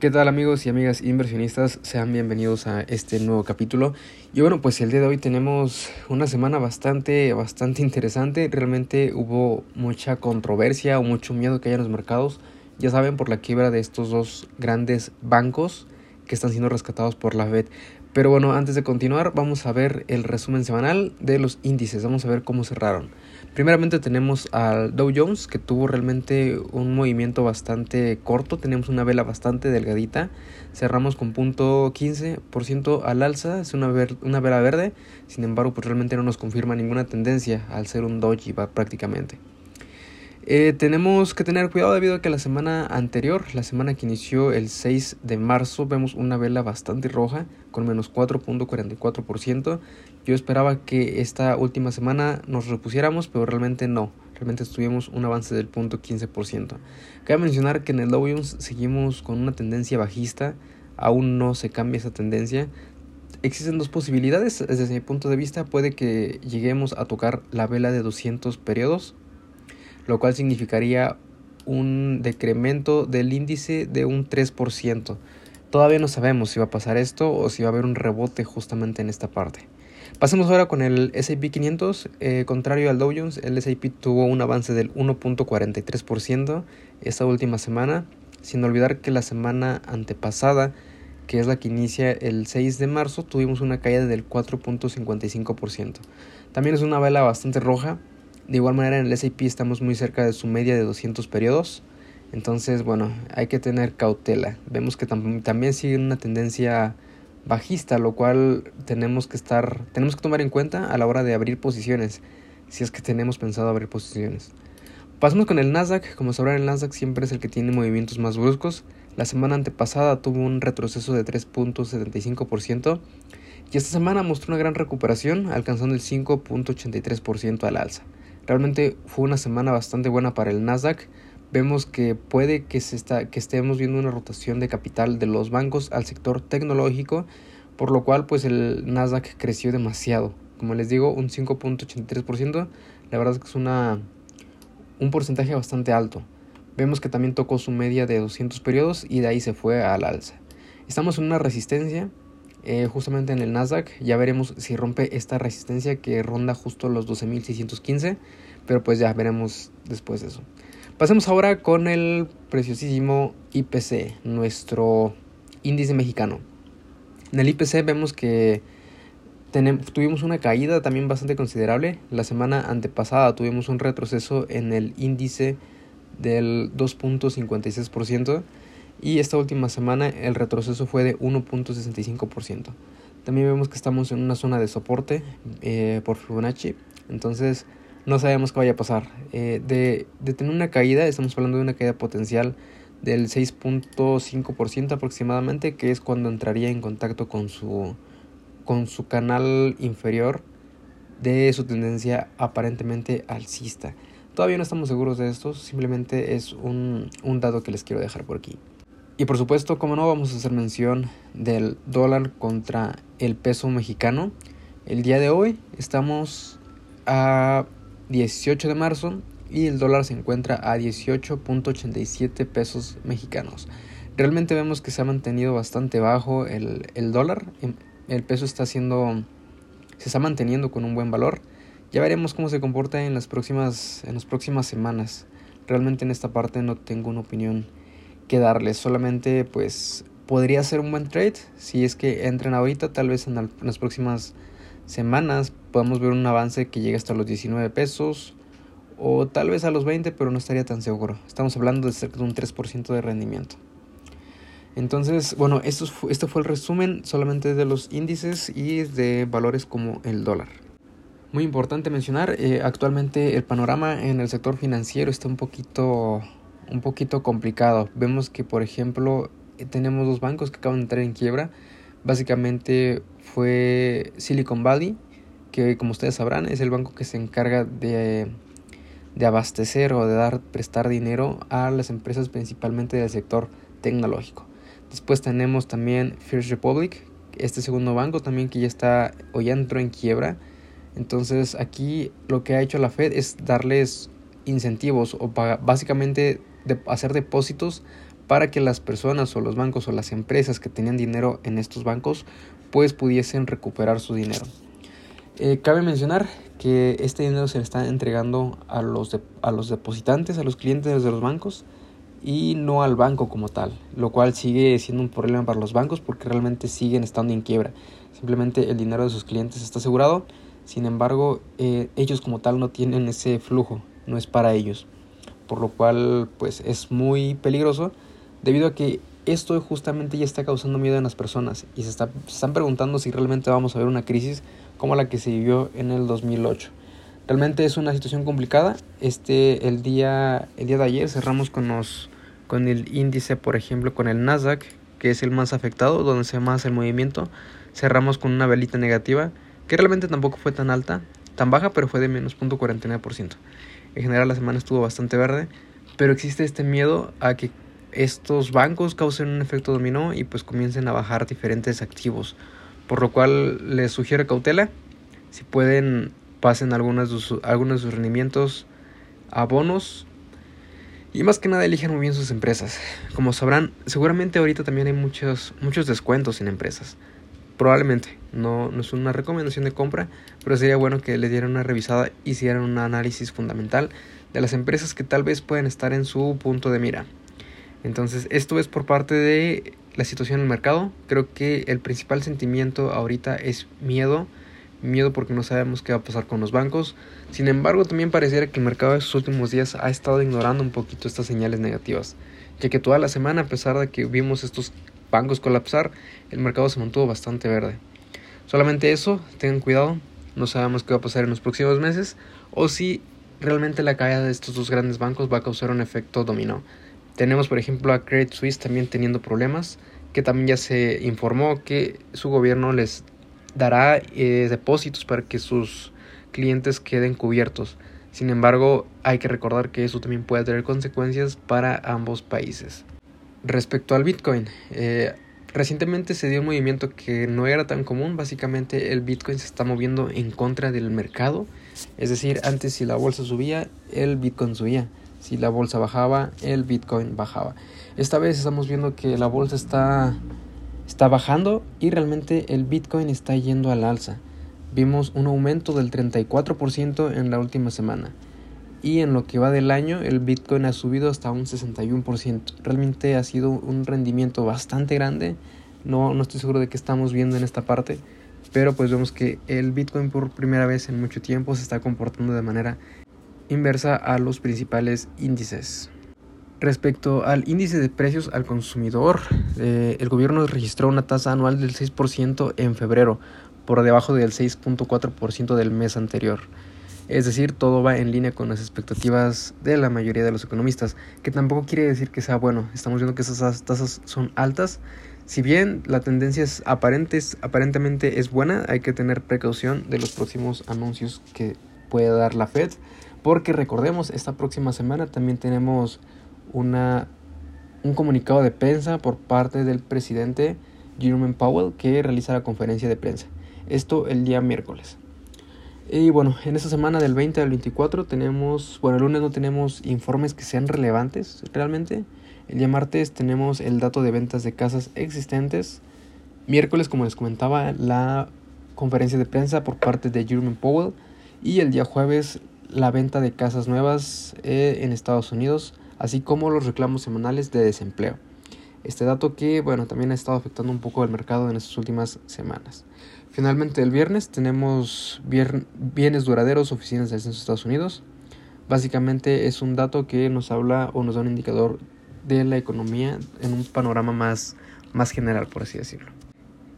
¿Qué tal amigos y amigas inversionistas? Sean bienvenidos a este nuevo capítulo. Y bueno, pues el día de hoy tenemos una semana bastante, bastante interesante. Realmente hubo mucha controversia o mucho miedo que hay en los mercados. Ya saben, por la quiebra de estos dos grandes bancos que están siendo rescatados por la Fed. Pero bueno, antes de continuar, vamos a ver el resumen semanal de los índices. Vamos a ver cómo cerraron. Primeramente tenemos al Dow Jones que tuvo realmente un movimiento bastante corto, tenemos una vela bastante delgadita, cerramos con punto 15% al alza, es una, una vela verde, sin embargo pues realmente no nos confirma ninguna tendencia al ser un doji prácticamente. Eh, tenemos que tener cuidado debido a que la semana anterior, la semana que inició el 6 de marzo, vemos una vela bastante roja con menos 4.44%. Yo esperaba que esta última semana nos repusiéramos, pero realmente no. Realmente tuvimos un avance del punto 15%. Cabe mencionar que en el Dow Jones seguimos con una tendencia bajista. Aún no se cambia esa tendencia. Existen dos posibilidades. Desde mi punto de vista puede que lleguemos a tocar la vela de 200 periodos lo cual significaría un decremento del índice de un 3%. Todavía no sabemos si va a pasar esto o si va a haber un rebote justamente en esta parte. Pasemos ahora con el S&P 500. Eh, contrario al Dow Jones, el S&P tuvo un avance del 1.43% esta última semana, sin olvidar que la semana antepasada, que es la que inicia el 6 de marzo, tuvimos una caída del 4.55%. También es una vela bastante roja, de igual manera en el S&P estamos muy cerca de su media de 200 periodos. Entonces, bueno, hay que tener cautela. Vemos que también sigue una tendencia bajista, lo cual tenemos que estar tenemos que tomar en cuenta a la hora de abrir posiciones, si es que tenemos pensado abrir posiciones. Pasamos con el Nasdaq, como sabrán el Nasdaq siempre es el que tiene movimientos más bruscos. La semana antepasada tuvo un retroceso de 3.75% y esta semana mostró una gran recuperación, alcanzando el 5.83% al alza. Realmente fue una semana bastante buena para el Nasdaq. Vemos que puede que, se está, que estemos viendo una rotación de capital de los bancos al sector tecnológico, por lo cual pues el Nasdaq creció demasiado. Como les digo, un 5.83%, la verdad es que es una, un porcentaje bastante alto. Vemos que también tocó su media de 200 periodos y de ahí se fue al alza. Estamos en una resistencia eh, justamente en el Nasdaq. Ya veremos si rompe esta resistencia que ronda justo los 12.615. Pero pues ya veremos después de eso. Pasemos ahora con el preciosísimo IPC, nuestro índice mexicano. En el IPC vemos que tuvimos una caída también bastante considerable. La semana antepasada tuvimos un retroceso en el índice del 2.56% y esta última semana el retroceso fue de 1.65%. También vemos que estamos en una zona de soporte eh, por Fibonacci, entonces no sabemos qué vaya a pasar. Eh, de, de, tener una caída, estamos hablando de una caída potencial del 6.5% aproximadamente, que es cuando entraría en contacto con su, con su canal inferior de su tendencia aparentemente alcista. Todavía no estamos seguros de esto, simplemente es un, un dado que les quiero dejar por aquí. Y por supuesto, como no, vamos a hacer mención del dólar contra el peso mexicano. El día de hoy estamos a 18 de marzo y el dólar se encuentra a 18.87 pesos mexicanos. Realmente vemos que se ha mantenido bastante bajo el, el dólar. Em, el peso está haciendo, se está manteniendo con un buen valor. Ya veremos cómo se comporta en las próximas, en las próximas semanas. Realmente en esta parte no tengo una opinión que darles. Solamente pues podría ser un buen trade si es que entran ahorita, tal vez en, las próximas semanas podamos ver un avance que llegue hasta los 19 pesos o tal vez a los 20, pero no estaría tan seguro. Estamos hablando de cerca de un 3% de rendimiento. Entonces, bueno, esto, esto fue el resumen solamente de los índices y de valores como el dólar. Muy importante mencionar, eh, actualmente el panorama en el sector financiero está un poquito un poquito complicado. Vemos que, por ejemplo, eh, tenemos dos bancos que acaban de entrar en quiebra. Básicamente fue Silicon Valley, que como ustedes sabrán es el banco que se encarga de, de abastecer o de dar, prestar dinero a las empresas principalmente del sector tecnológico. Después tenemos también First Republic, este segundo banco también que ya está o ya entró en quiebra. Entonces aquí lo que ha hecho la Fed es darles incentivos o básicamente de hacer depósitos para que las personas o los bancos o las empresas que tenían dinero en estos bancos pues pudiesen recuperar su dinero. Eh, cabe mencionar que este dinero se le está entregando a los, a los depositantes, a los clientes de los bancos y no al banco como tal, lo cual sigue siendo un problema para los bancos porque realmente siguen estando en quiebra. Simplemente el dinero de sus clientes está asegurado, sin embargo eh, ellos como tal no tienen ese flujo, no es para ellos, por lo cual pues es muy peligroso debido a que esto justamente ya está causando miedo en las personas y se, está, están preguntando si realmente vamos a ver una crisis como la que se vivió en el 2008. Realmente es una situación complicada. Este el día el día de ayer cerramos con los con el índice, por ejemplo, con el Nasdaq, que es el más afectado, donde se más el movimiento. Cerramos con una velita negativa, que realmente tampoco fue tan alta, tan baja, pero fue de menos 0.49%. En general la semana estuvo bastante verde, pero existe este miedo a que estos bancos causen un efecto dominó y pues comiencen a bajar diferentes activos. Por lo cual les sugiero cautela. Si pueden, pasen algunos de sus, algunos rendimientos a bonos. Y más que nada elijan muy bien sus empresas. Como sabrán, seguramente ahorita también hay muchos, muchos descuentos en empresas. Probablemente, no, no es una recomendación de compra, pero sería bueno que le dieran una revisada y hicieran un análisis fundamental de las empresas que tal vez pueden estar en su punto de mira. Entonces, esto es por parte de la situación en el mercado. Creo que el principal sentimiento ahorita es miedo. Miedo porque no sabemos qué va a pasar con los bancos. Sin embargo, también pareciera que el mercado de estos últimos días ha estado ignorando un poquito estas señales negativas. Ya que toda la semana, a pesar de que vimos estos bancos colapsar, el mercado se mantuvo bastante verde. Solamente eso, tengan cuidado. No sabemos qué va a pasar en los próximos meses. O si realmente la caída de estos dos grandes bancos va a causar un efecto dominó. Tenemos, por ejemplo, a Credit Suisse también teniendo problemas, que también ya se informó que su gobierno les dará eh, depósitos para que sus clientes queden cubiertos. Sin embargo, hay que recordar que eso también puede tener consecuencias para ambos países. Respecto al Bitcoin, eh, recientemente se dio un movimiento que no era tan común. Básicamente el Bitcoin se está moviendo en contra del mercado. Es decir, antes si la bolsa subía, el Bitcoin subía. Si la bolsa bajaba, el Bitcoin bajaba. Esta vez estamos viendo que la bolsa está, está bajando y realmente el Bitcoin está yendo al alza. Vimos un aumento del 34% en la última semana. Y en lo que va del año, el Bitcoin ha subido hasta un 61%. Realmente ha sido un rendimiento bastante grande. No, no estoy seguro de qué estamos viendo en esta parte. Pero pues vemos que el Bitcoin por primera vez en mucho tiempo se está comportando de manera inversa a los principales índices. Respecto al índice de precios al consumidor, eh, el gobierno registró una tasa anual del 6% en febrero, por debajo del 6.4% del mes anterior. Es decir, todo va en línea con las expectativas de la mayoría de los economistas, que tampoco quiere decir que sea bueno. Estamos viendo que esas tasas son altas. Si bien la tendencia es aparentemente es buena, hay que tener precaución de los próximos anuncios que puede dar la Fed. Porque recordemos, esta próxima semana también tenemos una, un comunicado de prensa por parte del presidente Jerome Powell que realiza la conferencia de prensa. Esto el día miércoles. Y bueno, en esta semana del 20 al 24 tenemos, bueno, el lunes no tenemos informes que sean relevantes realmente. El día martes tenemos el dato de ventas de casas existentes. Miércoles, como les comentaba, la conferencia de prensa por parte de Jerome Powell. Y el día jueves la venta de casas nuevas eh, en Estados Unidos, así como los reclamos semanales de desempleo. Este dato que, bueno, también ha estado afectando un poco el mercado en estas últimas semanas. Finalmente, el viernes tenemos bienes duraderos, oficinas del censo de Estados Unidos. Básicamente es un dato que nos habla o nos da un indicador de la economía en un panorama más, más general, por así decirlo.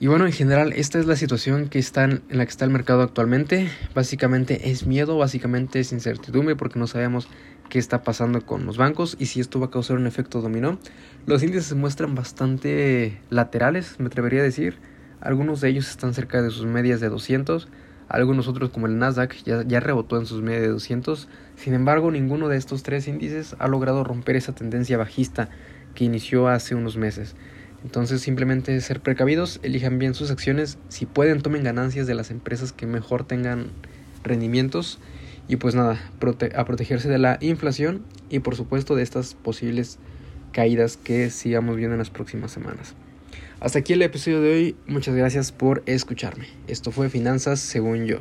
Y bueno, en general, esta es la situación que está en, la que está el mercado actualmente. Básicamente es miedo, básicamente es incertidumbre porque no sabemos qué está pasando con los bancos y si esto va a causar un efecto dominó. Los índices se muestran bastante laterales, me atrevería a decir. Algunos de ellos están cerca de sus medias de 200, algunos otros como el Nasdaq ya, ya rebotó en sus medias de 200. Sin embargo, ninguno de estos tres índices ha logrado romper esa tendencia bajista que inició hace unos meses. Entonces simplemente ser precavidos, elijan bien sus acciones, si pueden tomen ganancias de las empresas que mejor tengan rendimientos y pues nada, a protegerse de la inflación y por supuesto de estas posibles caídas que sigamos viendo en las próximas semanas. Hasta aquí el episodio de hoy, muchas gracias por escucharme. Esto fue Finanzas según yo.